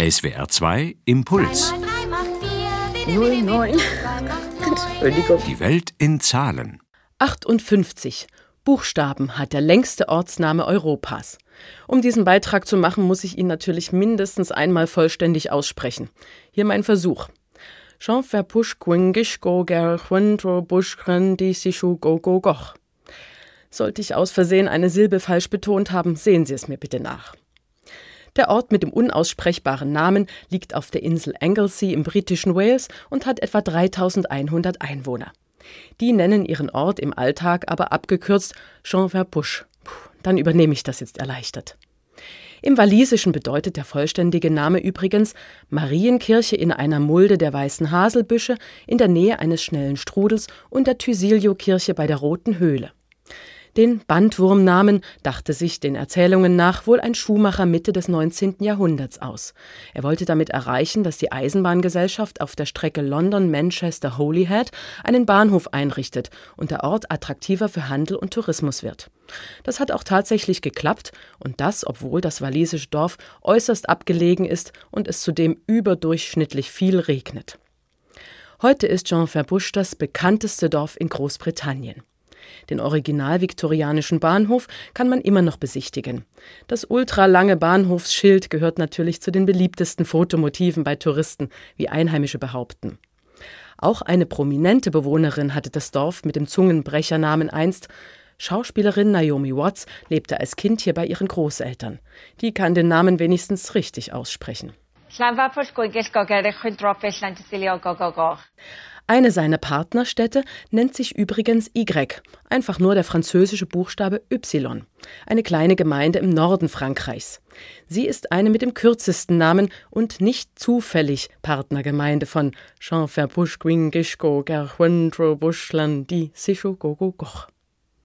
SWR 2 Impuls. 09. Entschuldigung. Die Welt in Zahlen. 58 Buchstaben hat der längste Ortsname Europas. Um diesen Beitrag zu machen, muss ich ihn natürlich mindestens einmal vollständig aussprechen. Hier mein Versuch. Jean. Sollte ich aus Versehen eine Silbe falsch betont haben, sehen Sie es mir bitte nach. Der Ort mit dem unaussprechbaren Namen liegt auf der Insel Anglesey im britischen Wales und hat etwa 3100 Einwohner. Die nennen ihren Ort im Alltag aber abgekürzt Jean Verpusch. Dann übernehme ich das jetzt erleichtert. Im Walisischen bedeutet der vollständige Name übrigens Marienkirche in einer Mulde der weißen Haselbüsche in der Nähe eines schnellen Strudels und der Thysilio-Kirche bei der Roten Höhle. Den Bandwurmnamen dachte sich den Erzählungen nach wohl ein Schuhmacher Mitte des 19. Jahrhunderts aus. Er wollte damit erreichen, dass die Eisenbahngesellschaft auf der Strecke London-Manchester-Holyhead einen Bahnhof einrichtet und der Ort attraktiver für Handel und Tourismus wird. Das hat auch tatsächlich geklappt und das, obwohl das walisische Dorf äußerst abgelegen ist und es zudem überdurchschnittlich viel regnet. Heute ist Jean Ferbusch das bekannteste Dorf in Großbritannien. Den original viktorianischen Bahnhof kann man immer noch besichtigen. Das ultralange Bahnhofsschild gehört natürlich zu den beliebtesten Fotomotiven bei Touristen, wie Einheimische behaupten. Auch eine prominente Bewohnerin hatte das Dorf mit dem Zungenbrechernamen einst. Schauspielerin Naomi Watts lebte als Kind hier bei ihren Großeltern. Die kann den Namen wenigstens richtig aussprechen. Eine seiner Partnerstädte nennt sich übrigens Y, einfach nur der französische Buchstabe Y, eine kleine Gemeinde im Norden Frankreichs. Sie ist eine mit dem kürzesten Namen und nicht zufällig Partnergemeinde von Jean Verbusch Gwingishko Gerhuendro Buschlandi Sisho Gogo Goch.